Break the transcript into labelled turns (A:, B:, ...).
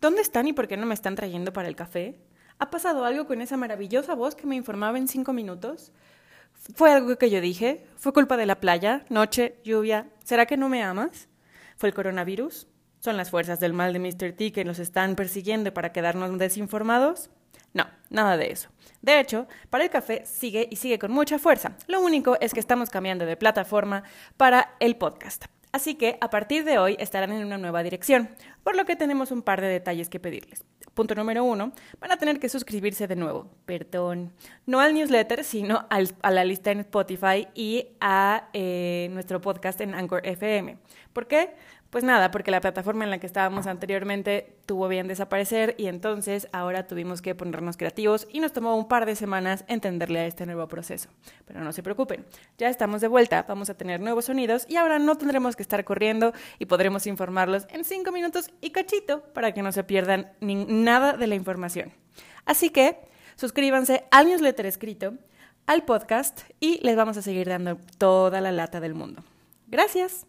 A: ¿Dónde están y por qué no me están trayendo para el café? ¿Ha pasado algo con esa maravillosa voz que me informaba en cinco minutos? ¿Fue algo que yo dije? ¿Fue culpa de la playa? ¿Noche? ¿Lluvia? ¿Será que no me amas? ¿Fue el coronavirus? ¿Son las fuerzas del mal de Mr. T que nos están persiguiendo para quedarnos desinformados? No, nada de eso. De hecho, para el café sigue y sigue con mucha fuerza. Lo único es que estamos cambiando de plataforma para el podcast. Así que a partir de hoy estarán en una nueva dirección, por lo que tenemos un par de detalles que pedirles. Punto número uno, van a tener que suscribirse de nuevo, perdón, no al newsletter, sino a la lista en Spotify y a eh, nuestro podcast en Anchor FM. ¿Por qué? Pues nada, porque la plataforma en la que estábamos anteriormente tuvo bien desaparecer y entonces ahora tuvimos que ponernos creativos y nos tomó un par de semanas entenderle a este nuevo proceso. Pero no se preocupen, ya estamos de vuelta, vamos a tener nuevos sonidos y ahora no tendremos que estar corriendo y podremos informarlos en cinco minutos y cachito para que no se pierdan nada de la información. Así que suscríbanse al newsletter escrito, al podcast y les vamos a seguir dando toda la lata del mundo. Gracias.